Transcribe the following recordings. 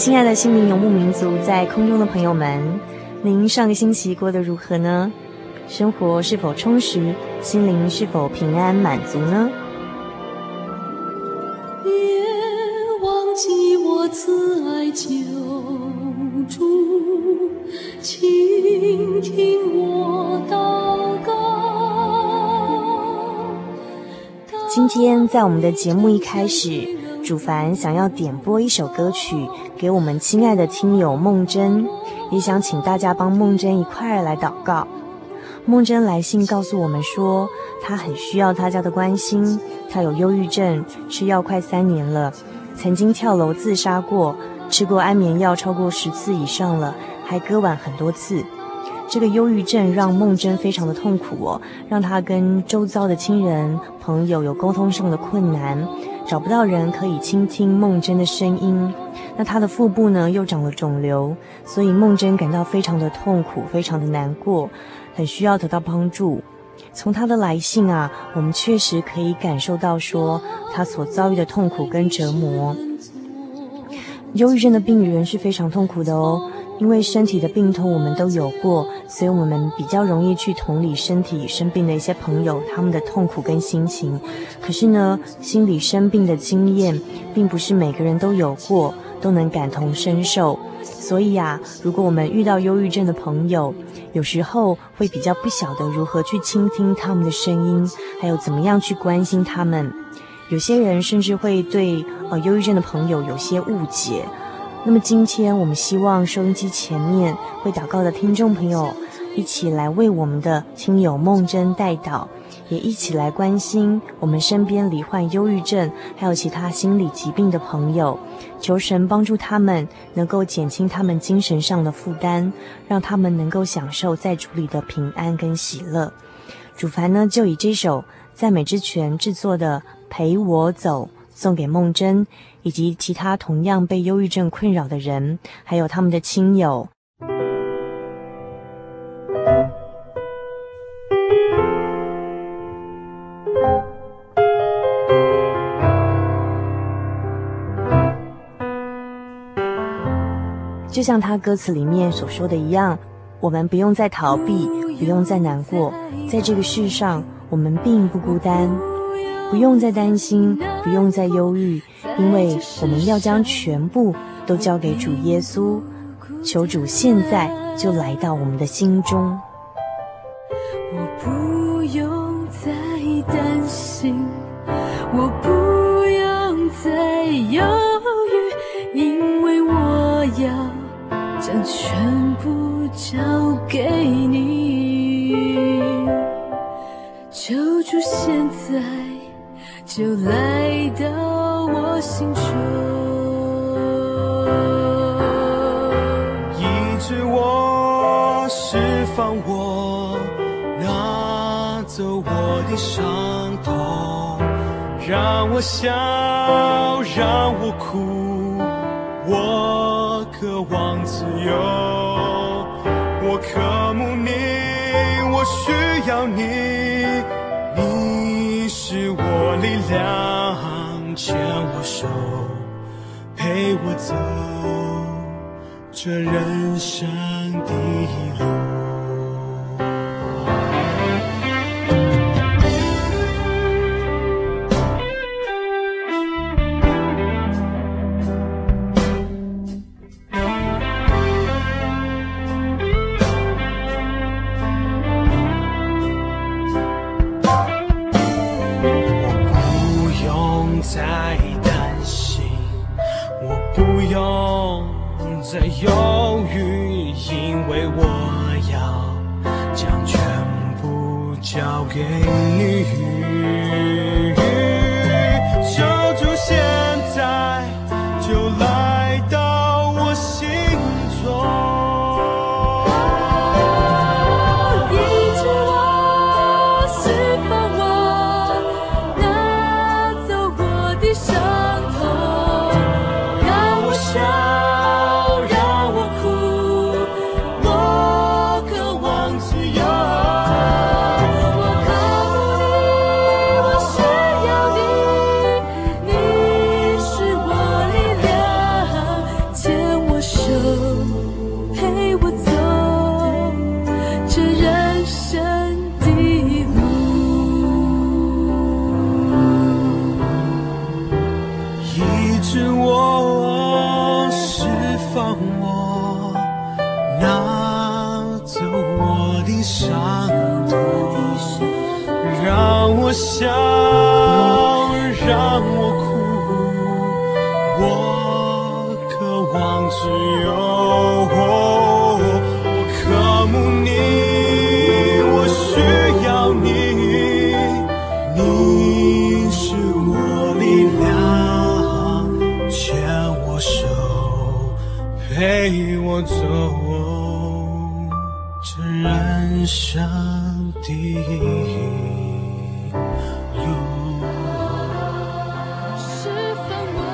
亲爱的心灵游牧民族，在空中的朋友们，您上个星期过得如何呢？生活是否充实？心灵是否平安满足呢？别忘记我慈爱救主，倾听我祷告。今天在我们的节目一开始。主凡想要点播一首歌曲给我们亲爱的听友梦真，也想请大家帮梦真一块儿来祷告。梦真来信告诉我们说，她很需要大家的关心。她有忧郁症，吃药快三年了，曾经跳楼自杀过，吃过安眠药超过十次以上了，还割腕很多次。这个忧郁症让梦真非常的痛苦哦，让她跟周遭的亲人朋友有沟通上的困难。找不到人可以倾听梦真的声音，那她的腹部呢又长了肿瘤，所以梦真感到非常的痛苦，非常的难过，很需要得到帮助。从她的来信啊，我们确实可以感受到说她所遭遇的痛苦跟折磨。忧郁症的病人是非常痛苦的哦。因为身体的病痛我们都有过，所以我们比较容易去同理身体生病的一些朋友他们的痛苦跟心情。可是呢，心理生病的经验并不是每个人都有过，都能感同身受。所以啊，如果我们遇到忧郁症的朋友，有时候会比较不晓得如何去倾听他们的声音，还有怎么样去关心他们。有些人甚至会对呃忧郁症的朋友有些误解。那么今天，我们希望收音机前面会祷告的听众朋友，一起来为我们的亲友梦真代祷，也一起来关心我们身边罹患忧郁症还有其他心理疾病的朋友，求神帮助他们能够减轻他们精神上的负担，让他们能够享受在主里的平安跟喜乐。主凡呢，就以这首赞美之泉制作的《陪我走》送给梦真。以及其他同样被忧郁症困扰的人，还有他们的亲友。就像他歌词里面所说的一样，我们不用再逃避，不用再难过，在这个世上，我们并不孤单。不用再担心，不用再忧郁，因为我们要将全部都交给主耶稣。求主现在就来到我们的心中。我不用再担心，我不用再忧郁，因为我要将全部交给你。求主现在。就来我心中，医治我，释放我，拿走我的伤痛，让我笑，让我哭，我渴望自由，我渴慕你，我需要你，你是我力量，牵我手，陪我走这人生的路。在担心我不用再犹豫因为我要将全部交给你。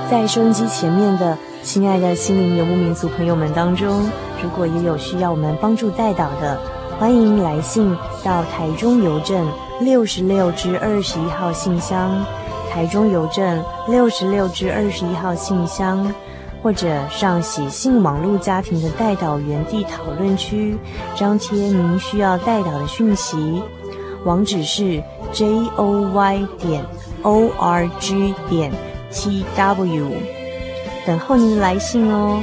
在收音机前面的亲爱的心灵游牧民族朋友们当中，如果也有需要我们帮助代导的，欢迎来信到台中邮政六十六至二十一号信箱，台中邮政六十六至二十一号信箱，或者上喜信网络家庭的代导原地讨论区，张贴您需要代导的讯息。网址是 j o y 点 o r g 点七 w，等候您的来信哦。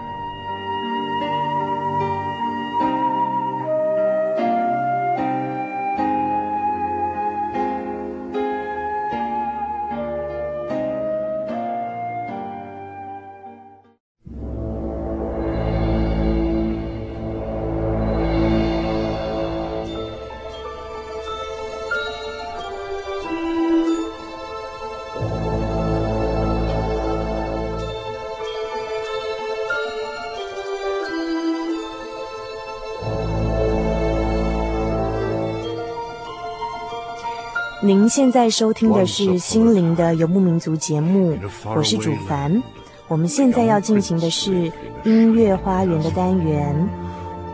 现在收听的是《心灵的游牧民族》节目，我是主凡。我们现在要进行的是音乐花园的单元。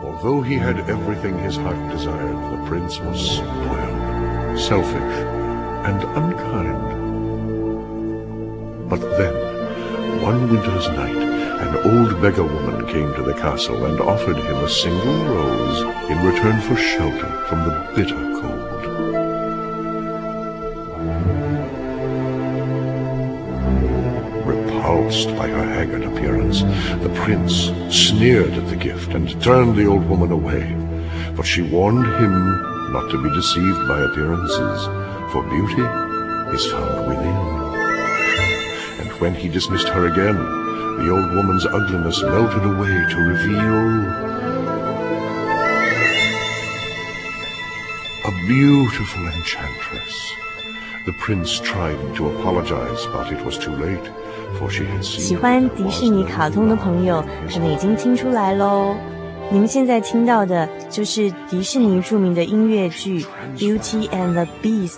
Although he had everything his heart desired, the prince was spoiled, selfish, and unkind. But then, one winter's night, an old beggar woman came to the castle and offered him a single rose in return for shelter from the bitter Repulsed by her haggard appearance, the prince sneered at the gift and turned the old woman away. But she warned him not to be deceived by appearances, for beauty is found within. And when he dismissed her again, the old woman's ugliness melted away to reveal a beautiful enchantress. The prince tried to apologize, but it was too late. 喜欢迪士尼卡通的朋友可能已经听出来喽。您现在听到的就是迪士尼著名的音乐剧《Beauty and the Beast》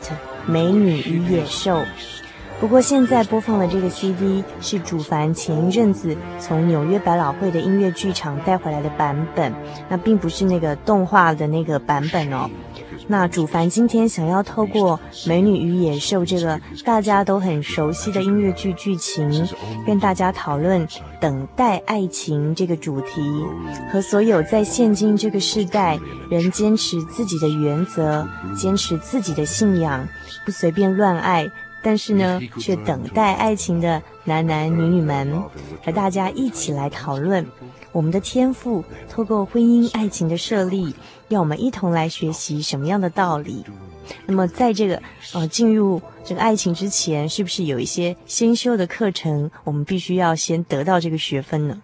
美女与野兽。不过现在播放的这个 CD 是主凡前一阵子从纽约百老汇的音乐剧场带回来的版本，那并不是那个动画的那个版本哦。那主凡今天想要透过《美女与野兽》这个大家都很熟悉的音乐剧剧情，跟大家讨论等待爱情这个主题，和所有在现今这个时代仍坚持自己的原则、坚持自己的信仰、不随便乱爱，但是呢却等待爱情的男男女女们，和大家一起来讨论我们的天赋透过婚姻爱情的设立。要我们一同来学习什么样的道理？那么，在这个呃进入这个爱情之前，是不是有一些先修的课程，我们必须要先得到这个学分呢？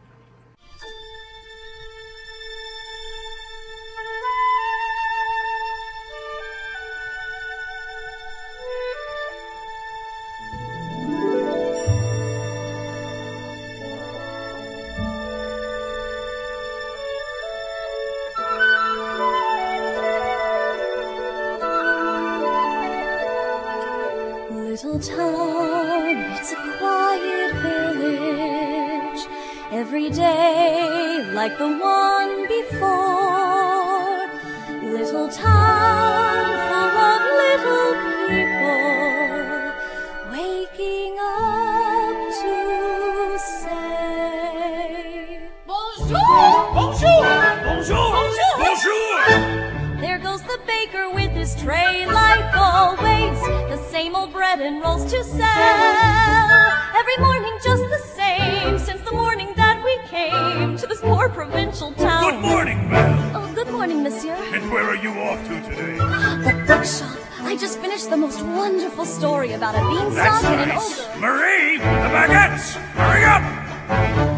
Morning. Oh, good morning, monsieur. And where are you off to today? The bookshop. I just finished the most wonderful story about a beanstalk and an ogre. Marie, the baguettes! Hurry up!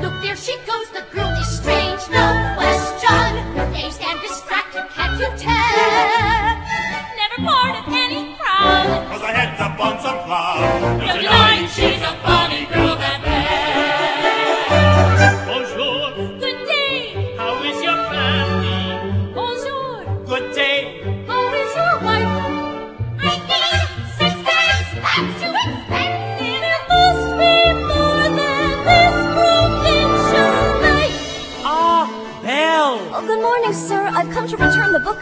Look, there she goes. The girl is strange, no question. Dazed and distracted, can't you tell? Never part of any crowd. Cause I had the bumps of cloud. No denying she's a funny girl,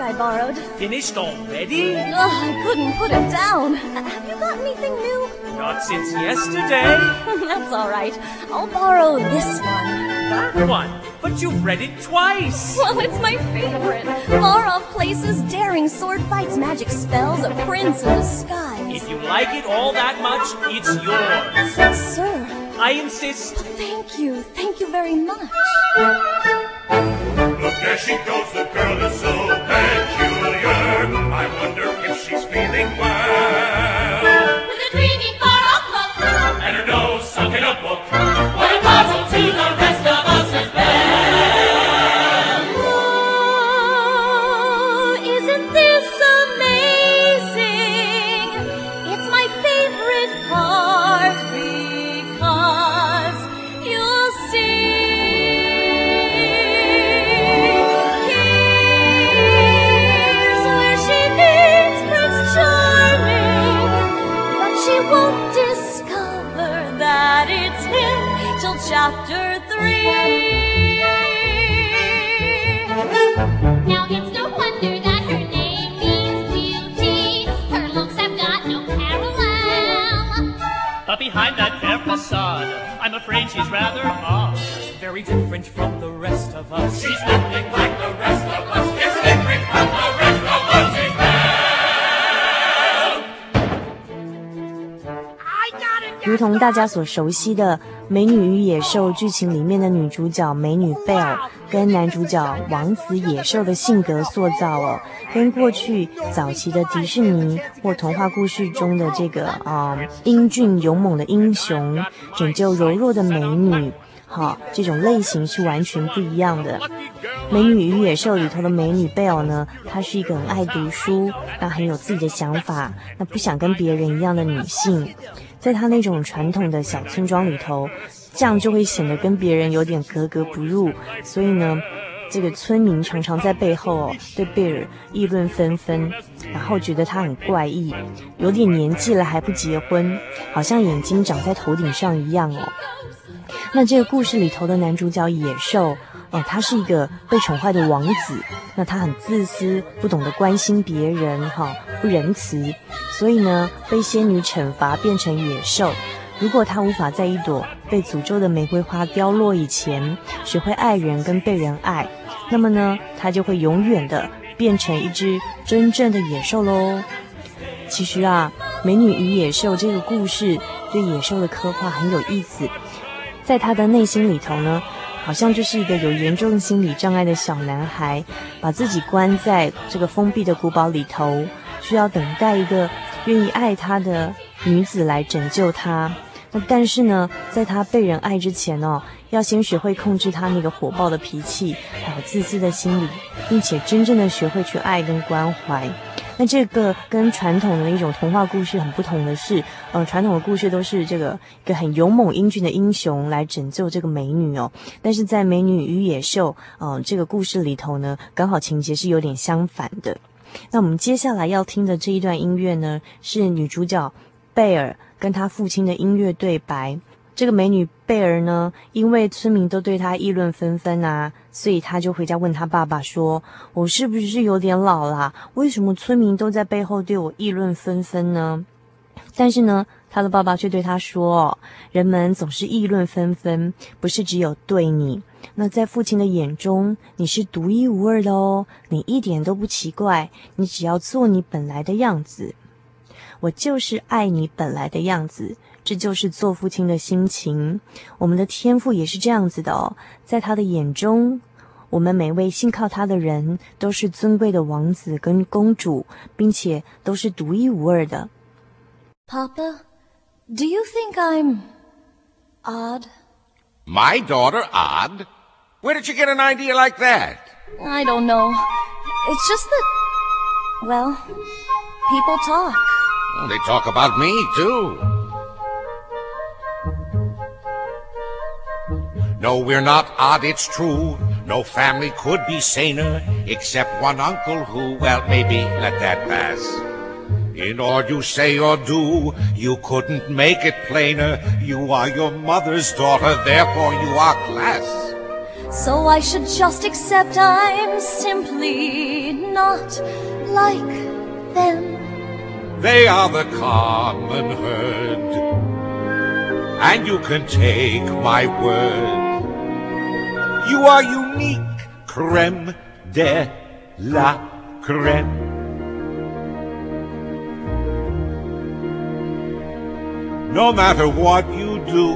I borrowed. Finished already? Oh, I couldn't put it down. Have you got anything new? Not since yesterday. That's all right. I'll borrow this one. That one. But you've read it twice. Well, it's my favorite. Far off places, daring sword fights, magic spells, a prince in disguise. If you like it all that much, it's yours. Sir, I insist. thank you. Thank you very much. Look, there she goes. The girl is so peculiar. I wonder if she's feeling well. With a dreamy far off look. And her nose sunk in a book. What a puzzle to the till chapter three. Now it's no wonder that her name means beauty. Her looks have got no parallel. But behind that fair facade, I'm afraid she's rather odd. Very different from the rest of us. She's nothing like the rest of us. It's different from the rest of us. She's 如同大家所熟悉的《美女与野兽》剧情里面的女主角美女贝尔，跟男主角王子野兽的性格塑造哦，跟过去早期的迪士尼或童话故事中的这个啊、英俊勇猛的英雄，拯救柔弱的美女，好，这种类型是完全不一样的。《美女与野兽》里头的美女贝尔呢，她是一个很爱读书，那很有自己的想法，那不想跟别人一样的女性。在他那种传统的小村庄里头，这样就会显得跟别人有点格格不入。所以呢，这个村民常常在背后哦对贝尔议论纷纷，然后觉得他很怪异，有点年纪了还不结婚，好像眼睛长在头顶上一样哦。那这个故事里头的男主角野兽，哦，他是一个被宠坏的王子，那他很自私，不懂得关心别人，哈、不仁慈，所以呢，被仙女惩罚变成野兽。如果他无法在一朵被诅咒的玫瑰花凋落以前，学会爱人跟被人爱，那么呢，他就会永远的变成一只真正的野兽喽。其实啊，《美女与野兽》这个故事对野兽的刻画很有意思。在他的内心里头呢，好像就是一个有严重心理障碍的小男孩，把自己关在这个封闭的古堡里头，需要等待一个愿意爱他的女子来拯救他。那但是呢，在他被人爱之前哦，要先学会控制他那个火爆的脾气，还有自私的心理，并且真正的学会去爱跟关怀。那这个跟传统的一种童话故事很不同的是，呃，传统的故事都是这个一个很勇猛英俊的英雄来拯救这个美女哦。但是在《美女与野兽》呃这个故事里头呢，刚好情节是有点相反的。那我们接下来要听的这一段音乐呢，是女主角贝尔跟她父亲的音乐对白。这个美女贝尔呢，因为村民都对她议论纷纷啊，所以她就回家问她爸爸说：“我是不是有点老啦？为什么村民都在背后对我议论纷纷呢？”但是呢，他的爸爸却对他说：“人们总是议论纷纷，不是只有对你。那在父亲的眼中，你是独一无二的哦，你一点都不奇怪。你只要做你本来的样子。我就是爱你本来的样子，这就是做父亲的心情。我们的天赋也是这样子的哦，在他的眼中，我们每位信靠他的人都是尊贵的王子跟公主，并且都是独一无二的。” Papa, do you think I'm odd? My daughter odd? Where did you get an idea like that? I don't know. It's just that, well, people talk. They talk about me, too. No, we're not odd, it's true. No family could be saner, except one uncle who, well, maybe let that pass. In all you say or do, you couldn't make it plainer. You are your mother's daughter, therefore you are class. So I should just accept I'm simply not like them. They are the common herd. And you can take my word. You are unique, creme de la creme. No matter what you do,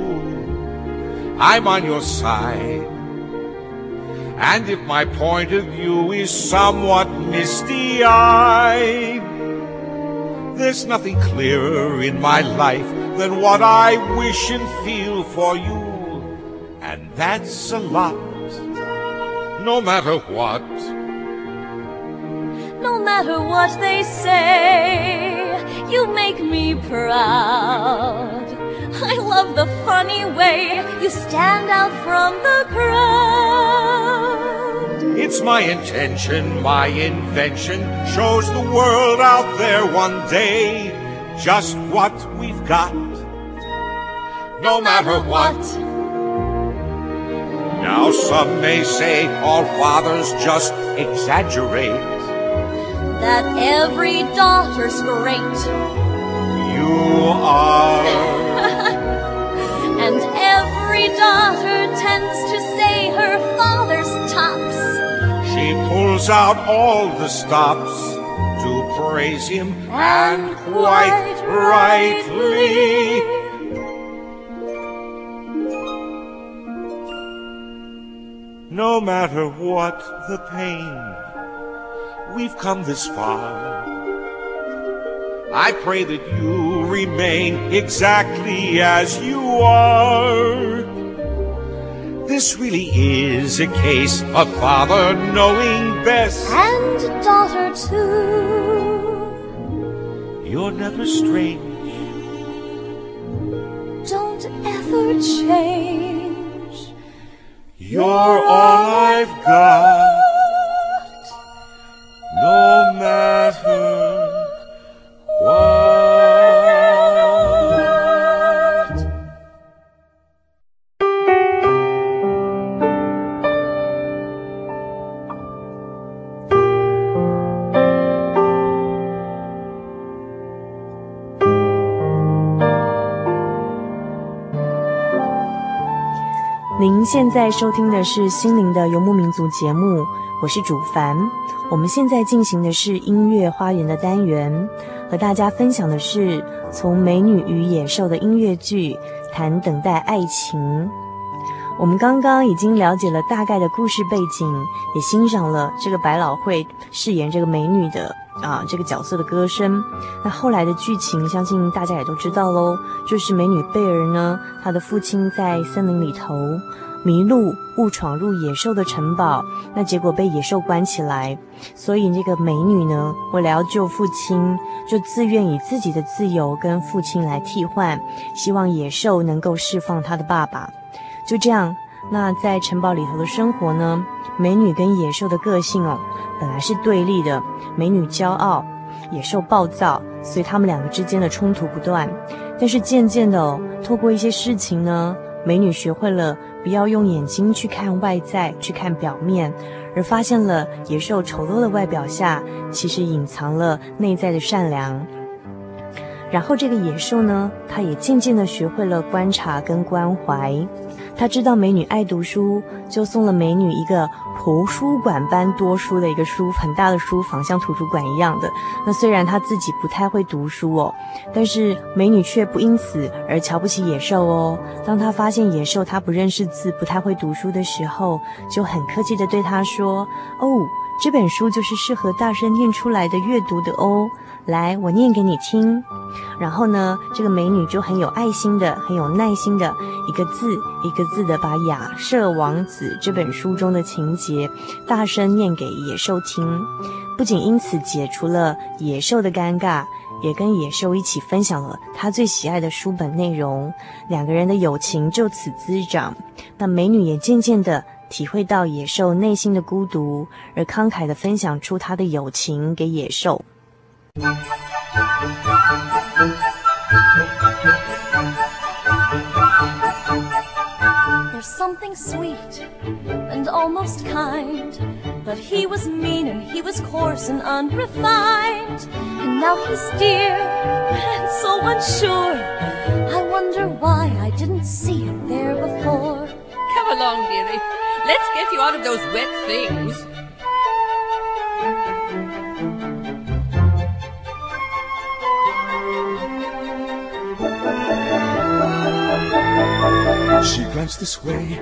I'm on your side. And if my point of view is somewhat misty eyed, there's nothing clearer in my life than what I wish and feel for you. And that's a lot, no matter what. No matter what they say, you make me proud. I love the funny way you stand out from the crowd. It's my intention, my invention shows the world out there one day just what we've got. No matter what. Now some may say all fathers just exaggerate. That every daughter's great. You are. and every daughter tends to say her father's tops. She pulls out all the stops to praise him, and quite rightly. No matter what the pain, we've come this far. I pray that you remain exactly as you are. This really is a case of father knowing best. And daughter too. You're never strange. Don't ever change. You're all I've got. 现在收听的是《心灵的游牧民族》节目，我是主凡。我们现在进行的是音乐花园的单元，和大家分享的是从《美女与野兽》的音乐剧谈等待爱情。我们刚刚已经了解了大概的故事背景，也欣赏了这个百老汇饰演这个美女的啊这个角色的歌声。那后来的剧情，相信大家也都知道喽，就是美女贝儿呢，她的父亲在森林里头迷路，误闯入野兽的城堡，那结果被野兽关起来。所以这个美女呢，为了要救父亲，就自愿以自己的自由跟父亲来替换，希望野兽能够释放她的爸爸。就这样，那在城堡里头的生活呢，美女跟野兽的个性哦，本来是对立的。美女骄傲，野兽暴躁，所以他们两个之间的冲突不断。但是渐渐的哦，透过一些事情呢，美女学会了不要用眼睛去看外在，去看表面，而发现了野兽丑陋的外表下，其实隐藏了内在的善良。然后这个野兽呢，它也渐渐的学会了观察跟关怀。他知道美女爱读书，就送了美女一个图书馆般多书的一个书，很大的书房，像图书馆一样的。那虽然他自己不太会读书哦，但是美女却不因此而瞧不起野兽哦。当他发现野兽他不认识字，不太会读书的时候，就很客气地对他说：“哦，这本书就是适合大声念出来的阅读的哦。”来，我念给你听。然后呢，这个美女就很有爱心的、很有耐心的，一个字一个字的把《亚瑟王子》这本书中的情节大声念给野兽听。不仅因此解除了野兽的尴尬，也跟野兽一起分享了他最喜爱的书本内容。两个人的友情就此滋长。那美女也渐渐的体会到野兽内心的孤独，而慷慨的分享出她的友情给野兽。There's something sweet and almost kind, but he was mean and he was coarse and unrefined. And now he's dear and so unsure. I wonder why I didn't see it there before. Come along, dearie. Let's get you out of those wet things. She glanced this way,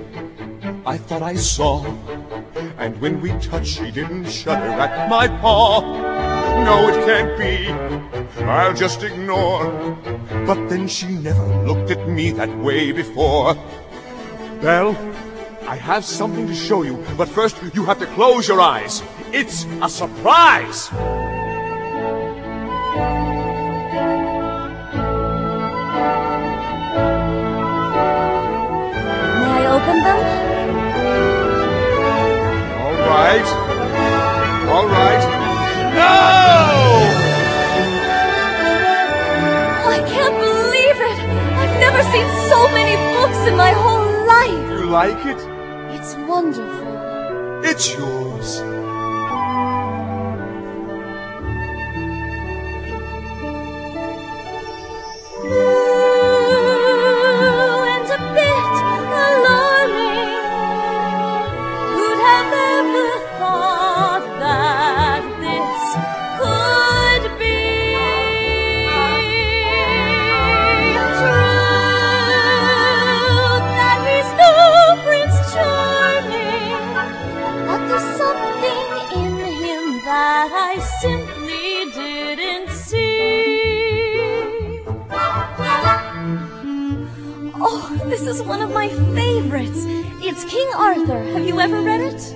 I thought I saw. And when we touched, she didn't shudder at my paw. No, it can't be, I'll just ignore. But then she never looked at me that way before. Belle, I have something to show you, but first you have to close your eyes. It's a surprise! Right. All right. No! Oh, I can't believe it! I've never seen so many books in my whole life! You like it? It's wonderful. It's yours. This is one of my favorites. It's King Arthur. Have you ever read it?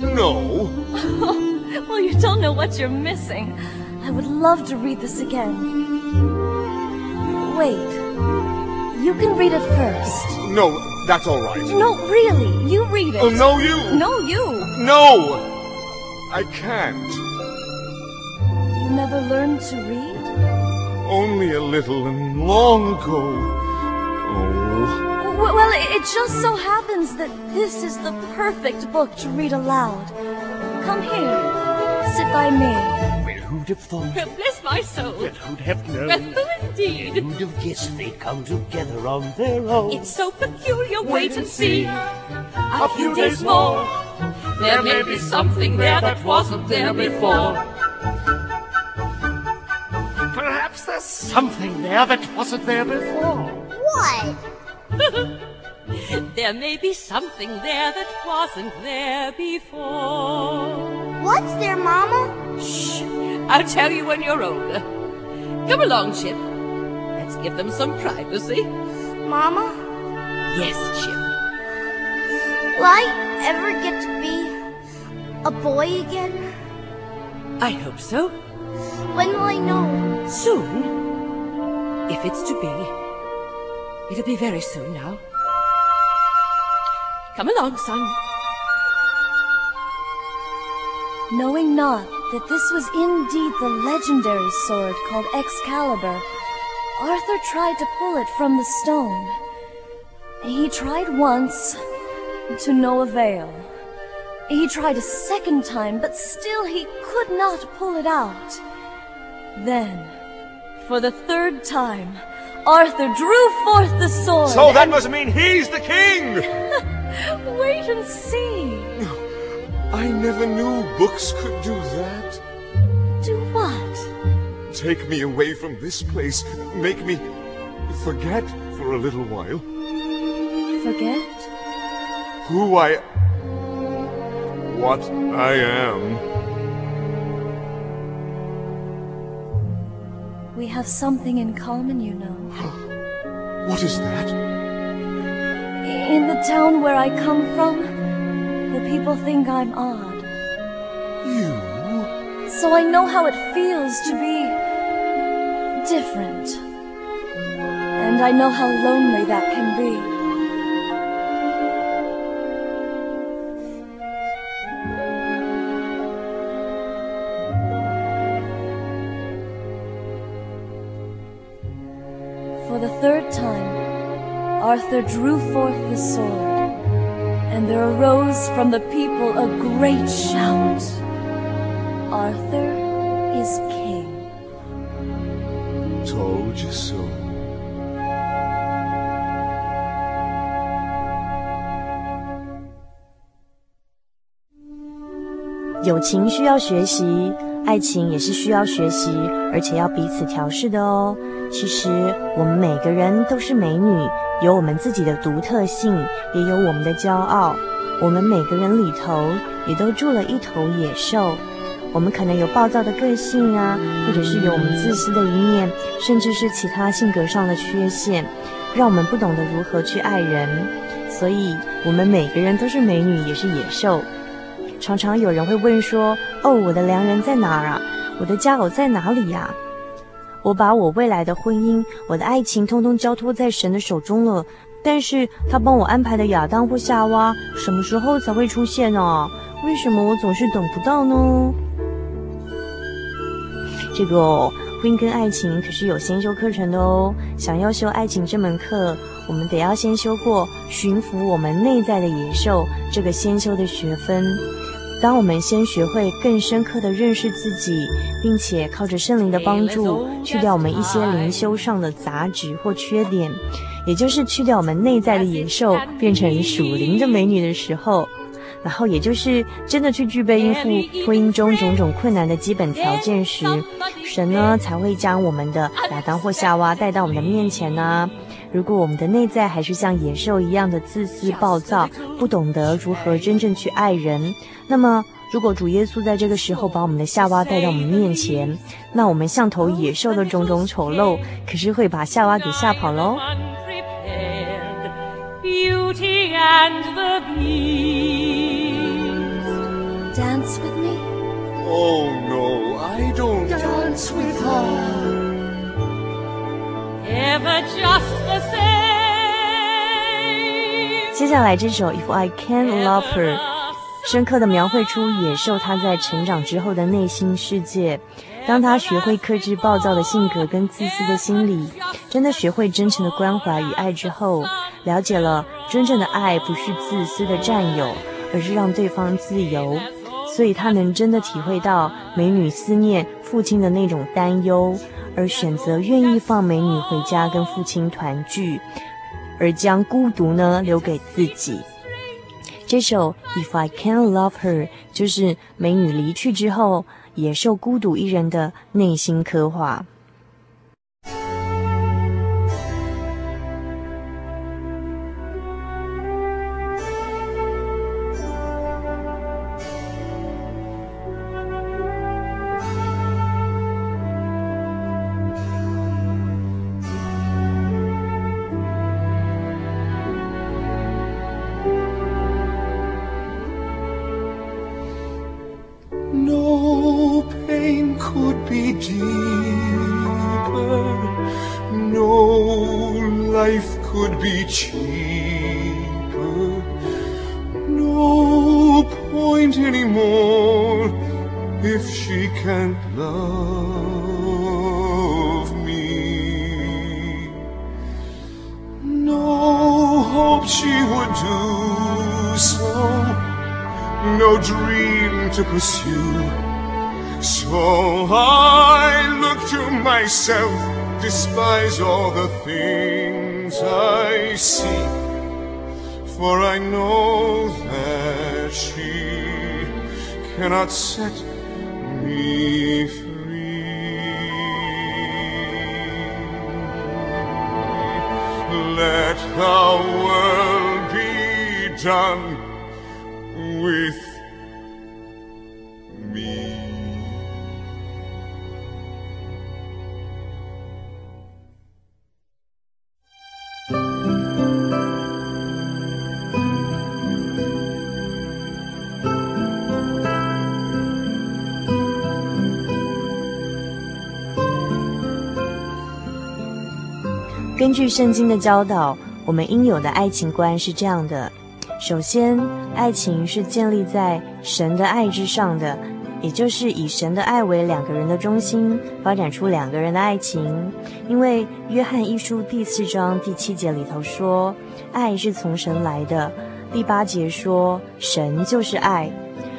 No. well, you don't know what you're missing. I would love to read this again. Wait. You can read it first. No, that's all right. No, really. You read it. Oh, no, you. No, you. No! I can't. You never learned to read? Only a little and long ago. W- Well, it it just so happens that this is the perfect book to read aloud. Come here. Sit by me. Well, who'd have thought? Bless my soul. Well, who'd have known? Well, who indeed? Who'd have guessed they'd come together on their own? It's so peculiar. Wait and see. A few days more. There may be something there that wasn't there before. Perhaps there's something there that wasn't there before. What? There may be something there that wasn't there before. What's there, Mama? Shh! I'll tell you when you're older. Come along, Chip. Let's give them some privacy. Mama? Yes, Chip. Will I ever get to be a boy again? I hope so. When will I know? Soon. If it's to be. It'll be very soon now. Come along, son. Knowing not that this was indeed the legendary sword called Excalibur, Arthur tried to pull it from the stone. He tried once, to no avail. He tried a second time, but still he could not pull it out. Then, For the third time, Arthur drew forth the sword. So that and- must mean he's the king! Wait and see. I never knew books could do that. Do what? Take me away from this place. Make me forget for a little while Forget? who I. what I am. We have something in common, you know. What is that? In the town where I come from, the people think I'm odd. You? So I know how it feels to be different. And I know how lonely that can be. time, Arthur drew forth the sword, and there arose from the people a great shout. Arthur is king. Told you so. 友情需要学习， 爱情也是需要学习，而且要彼此调试的哦。其实我们每个人都是美女，有我们自己的独特性，也有我们的骄傲。我们每个人里头也都住了一头野兽。我们可能有暴躁的个性啊，或者是有我们自私的一面，甚至是其他性格上的缺陷，让我们不懂得如何去爱人。所以，我们每个人都是美女，也是野兽。常常有人会问说：“哦，我的良人在哪儿啊？我的佳偶在哪里呀？”我把我未来的婚姻、我的爱情，通通交托在神的手中了。但是他帮我安排的亚当或夏娃，什么时候才会出现呢？为什么我总是等不到呢？这个哦，婚姻跟爱情可是有先修课程的哦。想要修爱情这门课，我们得要先修过驯服我们内在的野兽这个先修的学分。当我们先学会更深刻的认识自己，并且靠着圣灵的帮助，去掉我们一些灵修上的杂质或缺点，也就是去掉我们内在的野兽，变成属灵的美女的时候，然后也就是真的去具备应付婚姻中种种困难的基本条件时，神呢才会将我们的亚当或夏娃带到我们的面前呢、啊。如果我们的内在还是像野兽一样的自私暴躁，不懂得如何真正去爱人，那么如果主耶稣在这个时候把我们的夏娃带到我们面前，那我们像头野兽的种种丑陋，可是会把夏娃给吓跑喽。Beauty and the Beast. Dance with me? Oh no, I don't dance with her. 接下来这首《If I Can't Love Her》，深刻的描绘出野兽他在成长之后的内心世界。当他学会克制暴躁的性格跟自私的心理，真的学会真诚的关怀与爱之后，了解了真正的爱不是自私的占有，而是让对方自由。所以他能真的体会到美女思念父亲的那种担忧，而选择愿意放美女回家跟父亲团聚，而将孤独呢留给自己。这首《If I Can Love Her》就是美女离去之后，野兽孤独一人的内心刻画。Be deeper. No life could be cheaper. No point anymore if she can't love me. No hope she would do so no dream to pursue. So I look to myself, despise all the things I see. For I know that she cannot set me free. Let the world be done with 根据圣经的教导，我们应有的爱情观是这样的：首先，爱情是建立在神的爱之上的，也就是以神的爱为两个人的中心，发展出两个人的爱情。因为约翰一书第四章第七节里头说，爱是从神来的；第八节说，神就是爱。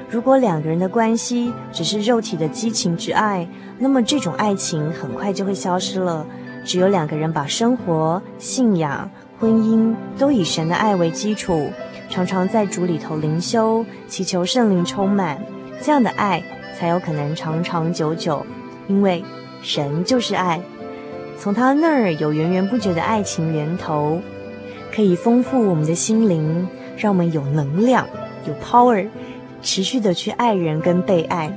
如果两个人的关系只是肉体的激情之爱，那么这种爱情很快就会消失了。只有两个人把生活、信仰、婚姻都以神的爱为基础，常常在主里头灵修，祈求圣灵充满，这样的爱才有可能长长久久。因为神就是爱，从他那儿有源源不绝的爱情源头，可以丰富我们的心灵，让我们有能量、有 power，持续的去爱人跟被爱。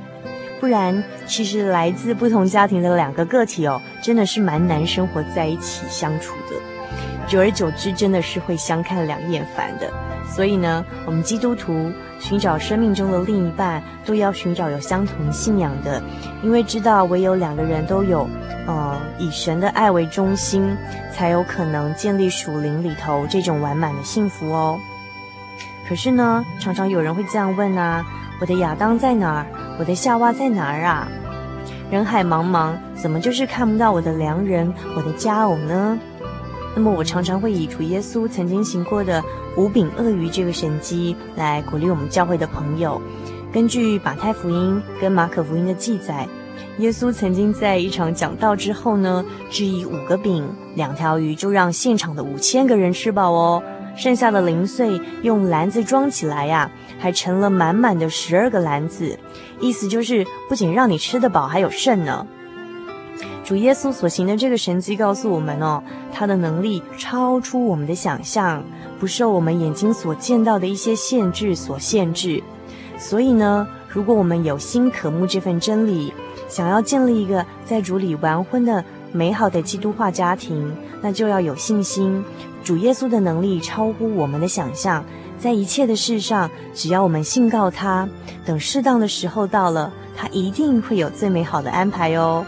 不然，其实来自不同家庭的两个个体哦，真的是蛮难生活在一起相处的。久而久之，真的是会相看两厌烦的。所以呢，我们基督徒寻找生命中的另一半，都要寻找有相同信仰的，因为知道唯有两个人都有，呃，以神的爱为中心，才有可能建立属灵里头这种完满的幸福哦。可是呢，常常有人会这样问啊：我的亚当在哪儿？我的夏娃在哪儿啊？人海茫茫，怎么就是看不到我的良人，我的佳偶呢？那么我常常会以主耶稣曾经行过的五饼二鱼这个神迹来鼓励我们教会的朋友。根据马太福音跟马可福音的记载，耶稣曾经在一场讲道之后呢，只以五个饼两条鱼就让现场的五千个人吃饱哦。剩下的零碎用篮子装起来呀，还盛了满满的十二个篮子，意思就是不仅让你吃得饱，还有剩呢。主耶稣所行的这个神迹告诉我们哦，他的能力超出我们的想象，不受我们眼睛所见到的一些限制所限制。所以呢，如果我们有心渴慕这份真理，想要建立一个在主里完婚的美好的基督化家庭，那就要有信心。主耶稣的能力超乎我们的想象，在一切的事上，只要我们信告他，等适当的时候到了，他一定会有最美好的安排哦。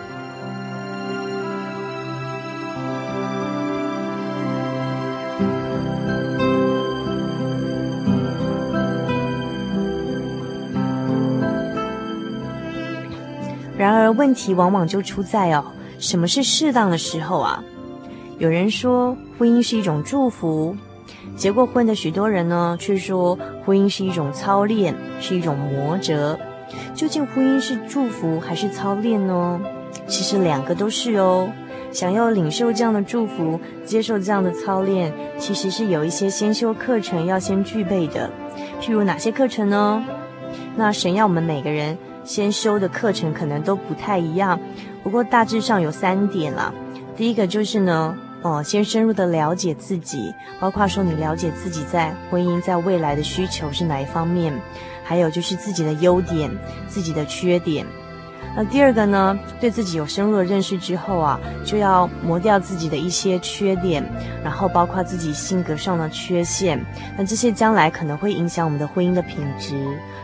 然而，问题往往就出在哦，什么是适当的时候啊？有人说婚姻是一种祝福，结过婚的许多人呢，却说婚姻是一种操练，是一种磨折。究竟婚姻是祝福还是操练呢？其实两个都是哦。想要领受这样的祝福，接受这样的操练，其实是有一些先修课程要先具备的。譬如哪些课程呢？那神要我们每个人先修的课程可能都不太一样，不过大致上有三点啦。第一个就是呢。哦，先深入的了解自己，包括说你了解自己在婚姻在未来的需求是哪一方面，还有就是自己的优点、自己的缺点。那第二个呢，对自己有深入的认识之后啊，就要磨掉自己的一些缺点，然后包括自己性格上的缺陷。那这些将来可能会影响我们的婚姻的品质，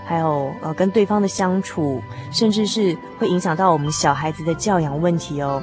还有呃跟对方的相处，甚至是会影响到我们小孩子的教养问题哦。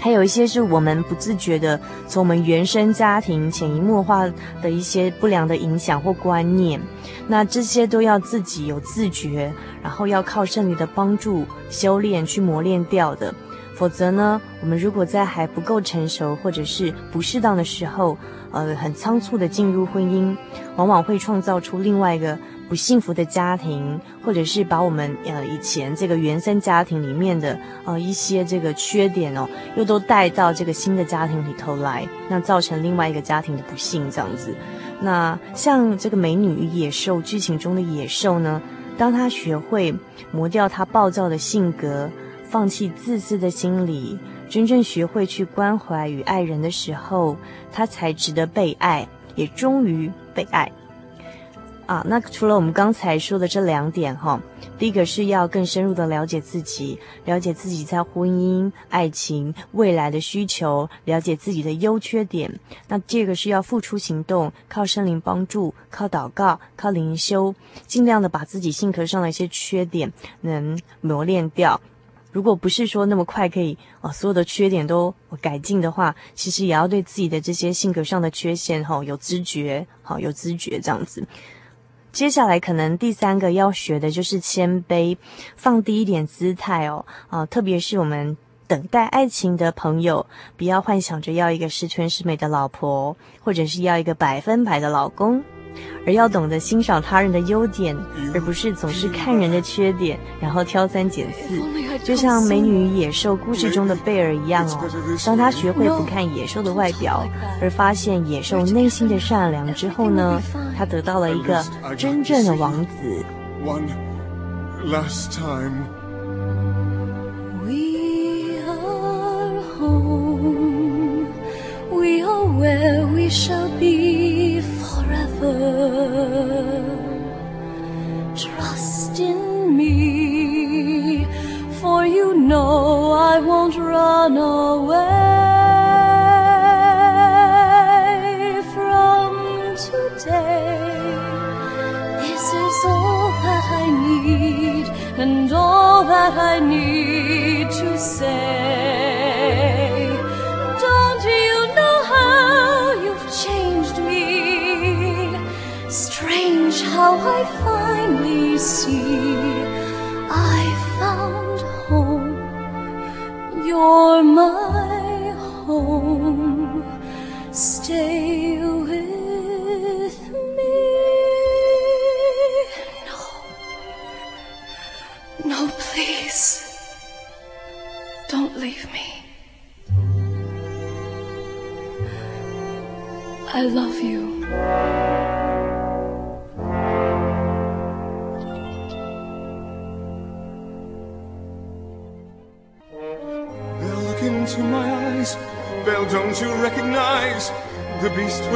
还有一些是我们不自觉的，从我们原生家庭潜移默化的一些不良的影响或观念，那这些都要自己有自觉，然后要靠圣灵的帮助修炼去磨练掉的。否则呢，我们如果在还不够成熟或者是不适当的时候，呃，很仓促的进入婚姻，往往会创造出另外一个不幸福的家庭，或者是把我们呃以前这个原生家庭里面的呃一些这个缺点哦，又都带到这个新的家庭里头来，那造成另外一个家庭的不幸这样子。那像这个美女与野兽剧情中的野兽呢，当他学会磨掉他暴躁的性格，放弃自私的心理，真正学会去关怀与爱人的时候，他才值得被爱，也终于被爱。啊，那除了我们刚才说的这两点哈，第一个是要更深入的了解自己，了解自己在婚姻、爱情、未来的需求，了解自己的优缺点。那这个是要付出行动，靠圣灵帮助，靠祷告，靠灵修，尽量的把自己性格上的一些缺点能磨练掉。如果不是说那么快可以哦，所有的缺点都改进的话，其实也要对自己的这些性格上的缺陷哈有知觉，好有知觉这样子。接下来可能第三个要学的就是谦卑，放低一点姿态哦，啊，特别是我们等待爱情的朋友，不要幻想着要一个十全十美的老婆，或者是要一个百分百的老公。而要懂得欣赏他人的优点，而不是总是看人的缺点，然后挑三拣四。就像《美女与野兽》故事中的贝尔一样哦，当他学会不看野兽的外表，而发现野兽内心的善良之后呢，他得到了一个真正的王子。One last time. We are home. We are where we shall be forever. Trust in me, for you know I won't run away from today. This is all that I need, and all that I need to say. How I finally see I found home. You're my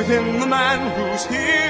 within the man who's here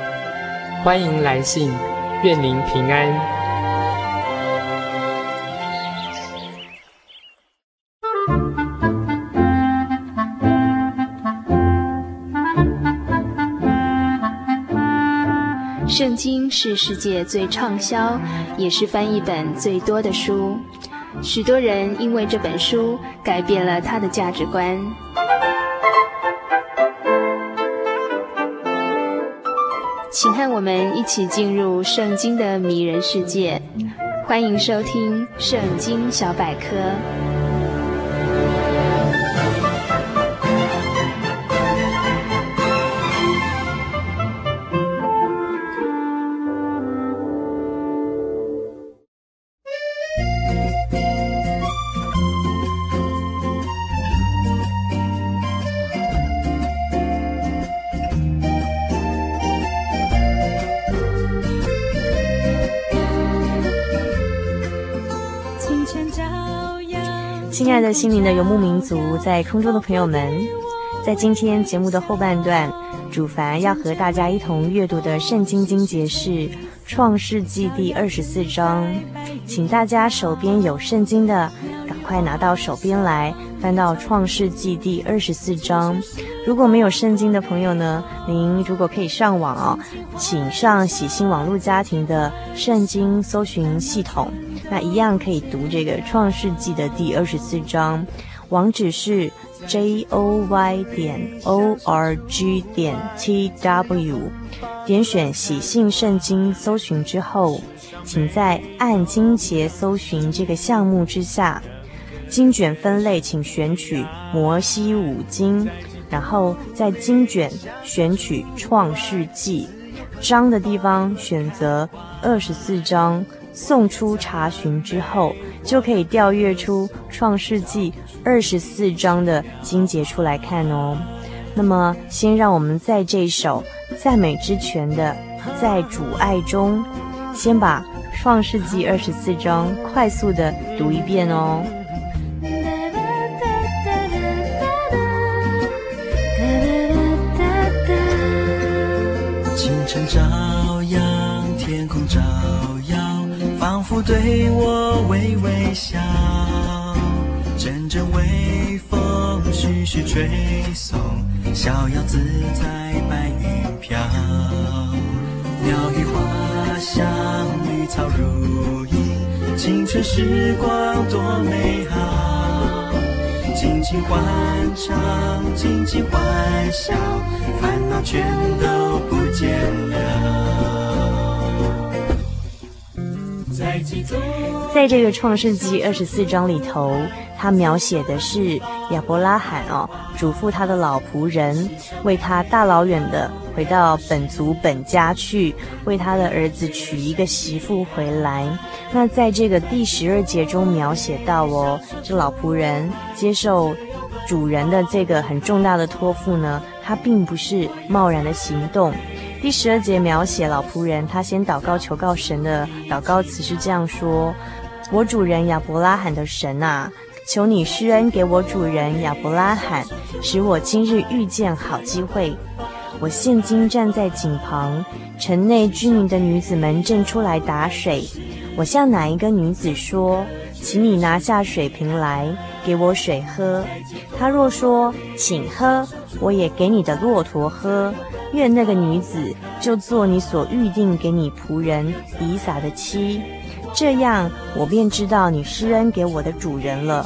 欢迎来信，愿您平安。圣经是世界最畅销，也是翻译本最多的书。许多人因为这本书改变了他的价值观。请和我们一起进入圣经的迷人世界，欢迎收听《圣经小百科》。亲爱的心灵的游牧民族，在空中的朋友们，在今天节目的后半段，主凡要和大家一同阅读的圣经经节是《创世纪》第二十四章，请大家手边有圣经的，赶快拿到手边来，翻到《创世纪》第二十四章。如果没有圣经的朋友呢，您如果可以上网哦，请上喜新网络家庭的圣经搜寻系统。那一样可以读这个《创世纪》的第二十四章，网址是 j o y 点 o r g 点 t w，点选喜信圣经搜寻之后，请在按经节搜寻这个项目之下，经卷分类，请选取摩西五经，然后在经卷选取《创世纪》章的地方选择二十四章。送出查询之后，就可以调阅出《创世纪》二十四章的经节出来看哦。那么，先让我们在这首赞美之泉的《在主爱中》，先把《创世纪》二十四章快速的读一遍哦。对我微微笑，阵阵微风徐徐吹送，逍遥自在白云飘。鸟语花香，绿草如茵，青春时光多美好。尽情欢唱，尽情欢笑，烦恼全都不见了。在这个创世纪二十四章里头，他描写的是亚伯拉罕哦，嘱咐他的老仆人，为他大老远的回到本族本家去，为他的儿子娶一个媳妇回来。那在这个第十二节中描写到哦，这老仆人接受主人的这个很重大的托付呢，他并不是贸然的行动。第十二节描写老仆人他先祷告求告神的祷告词是这样说：“我主人亚伯拉罕的神啊，求你施恩给我主人亚伯拉罕，使我今日遇见好机会。我现今站在井旁，城内居民的女子们正出来打水。我向哪一个女子说，请你拿下水瓶来给我水喝？她若说，请喝，我也给你的骆驼喝。”愿那个女子就做你所预定给你仆人以撒的妻，这样我便知道你施恩给我的主人了。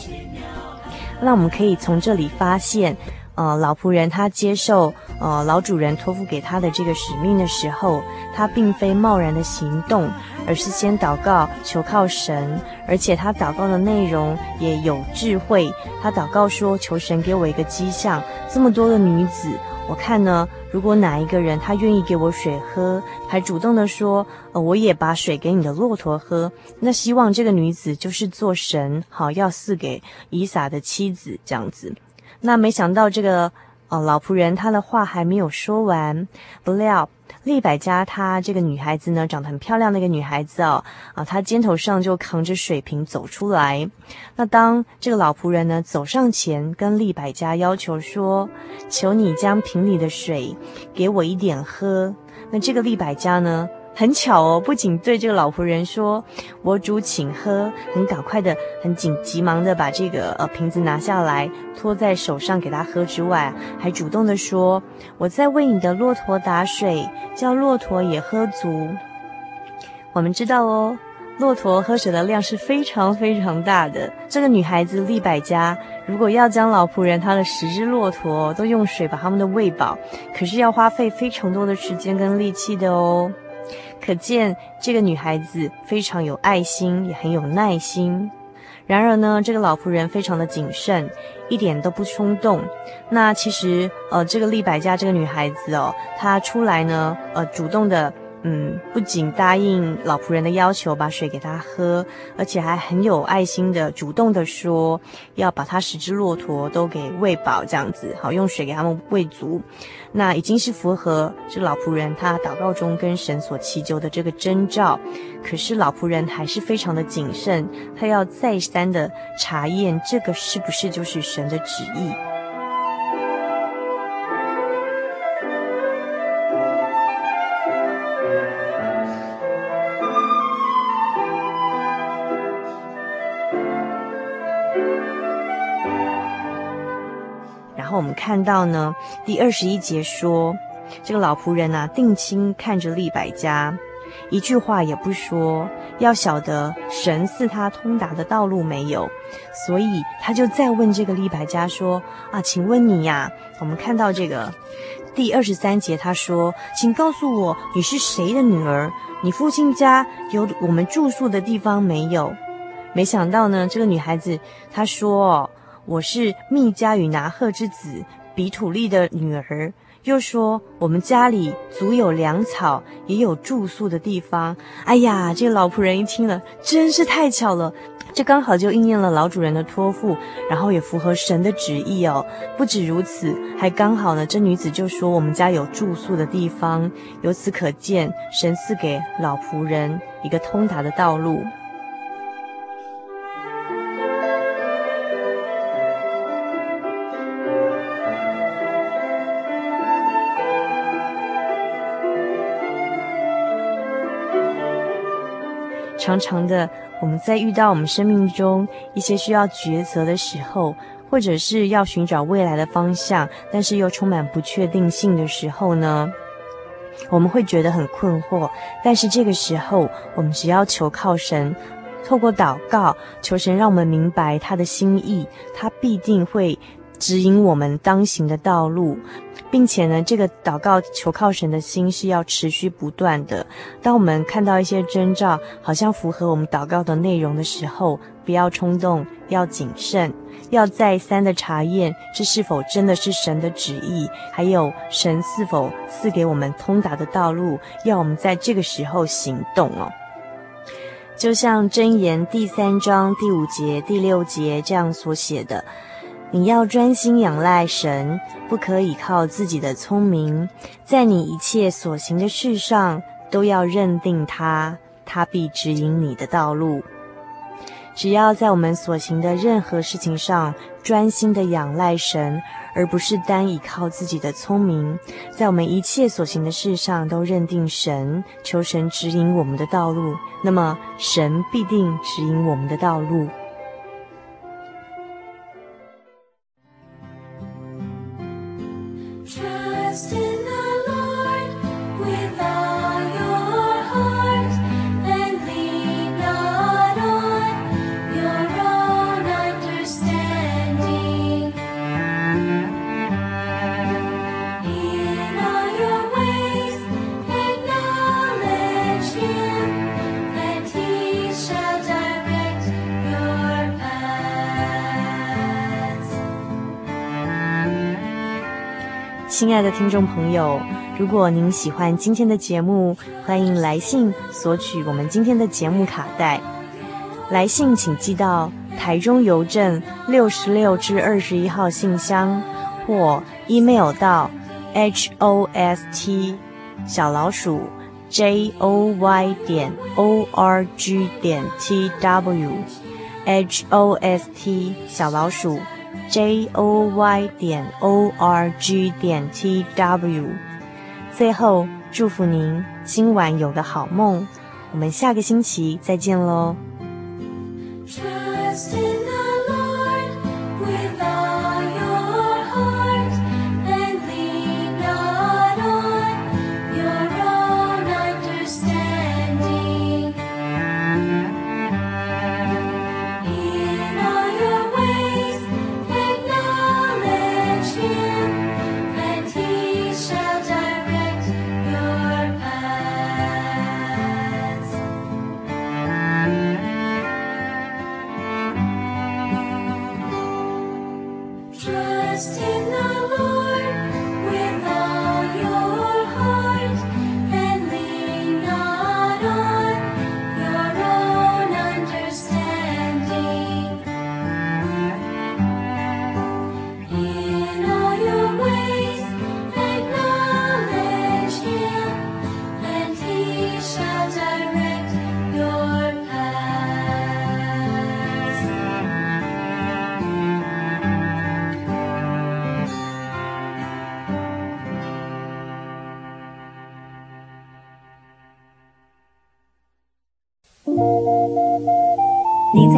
那我们可以从这里发现，呃，老仆人他接受呃老主人托付给他的这个使命的时候，他并非贸然的行动，而是先祷告求靠神，而且他祷告的内容也有智慧。他祷告说：“求神给我一个迹象，这么多的女子。”我看呢，如果哪一个人他愿意给我水喝，还主动的说，呃，我也把水给你的骆驼喝，那希望这个女子就是做神，好要赐给以撒的妻子这样子。那没想到这个。呃，老仆人他的话还没有说完，不料利百家她这个女孩子呢，长得很漂亮的一个女孩子哦，啊，她肩头上就扛着水瓶走出来。那当这个老仆人呢走上前跟利百家要求说：“求你将瓶里的水给我一点喝。”那这个利百家呢？很巧哦，不仅对这个老仆人说“我主请喝”，很赶快的、很紧急忙的把这个呃瓶子拿下来，托在手上给他喝之外，还主动的说：“我在为你的骆驼打水，叫骆驼也喝足。”我们知道哦，骆驼喝水的量是非常非常大的。这个女孩子利百家，如果要将老仆人他的十只骆驼都用水把他们的喂饱，可是要花费非常多的时间跟力气的哦。可见这个女孩子非常有爱心，也很有耐心。然而呢，这个老仆人非常的谨慎，一点都不冲动。那其实，呃，这个利百家这个女孩子哦，她出来呢，呃，主动的。嗯，不仅答应老仆人的要求，把水给他喝，而且还很有爱心的，主动的说要把他十只骆驼都给喂饱，这样子好用水给他们喂足。那已经是符合这老仆人他祷告中跟神所祈求的这个征兆。可是老仆人还是非常的谨慎，他要再三的查验这个是不是就是神的旨意。看到呢，第二十一节说，这个老仆人呐、啊，定睛看着利百加，一句话也不说，要晓得神赐他通达的道路没有，所以他就再问这个利百加说：“啊，请问你呀？”我们看到这个第二十三节，他说：“请告诉我你是谁的女儿？你父亲家有我们住宿的地方没有？”没想到呢，这个女孩子她说。我是密迦与拿鹤之子比土利的女儿。又说我们家里足有粮草，也有住宿的地方。哎呀，这老仆人一听了，真是太巧了，这刚好就应验了老主人的托付，然后也符合神的旨意哦。不止如此，还刚好呢，这女子就说我们家有住宿的地方。由此可见，神赐给老仆人一个通达的道路。常常的，我们在遇到我们生命中一些需要抉择的时候，或者是要寻找未来的方向，但是又充满不确定性的时候呢，我们会觉得很困惑。但是这个时候，我们只要求靠神，透过祷告，求神让我们明白他的心意，他必定会指引我们当行的道路。并且呢，这个祷告求靠神的心是要持续不断的。当我们看到一些征兆，好像符合我们祷告的内容的时候，不要冲动，要谨慎，要再三的查验这是否真的是神的旨意，还有神是否赐给我们通达的道路，要我们在这个时候行动哦。就像箴言第三章第五节、第六节这样所写的。你要专心仰赖神，不可以靠自己的聪明，在你一切所行的事上都要认定他，他必指引你的道路。只要在我们所行的任何事情上专心的仰赖神，而不是单依靠自己的聪明，在我们一切所行的事上都认定神，求神指引我们的道路，那么神必定指引我们的道路。亲爱的听众朋友，如果您喜欢今天的节目，欢迎来信索取我们今天的节目卡带。来信请寄到台中邮政六十六至二十一号信箱，或 email 到 h o s t 小老鼠 j o y 点 o r g 点 t w h o s t 小老鼠。J o y 点 o r g 点 t w，最后祝福您今晚有个好梦，我们下个星期再见喽。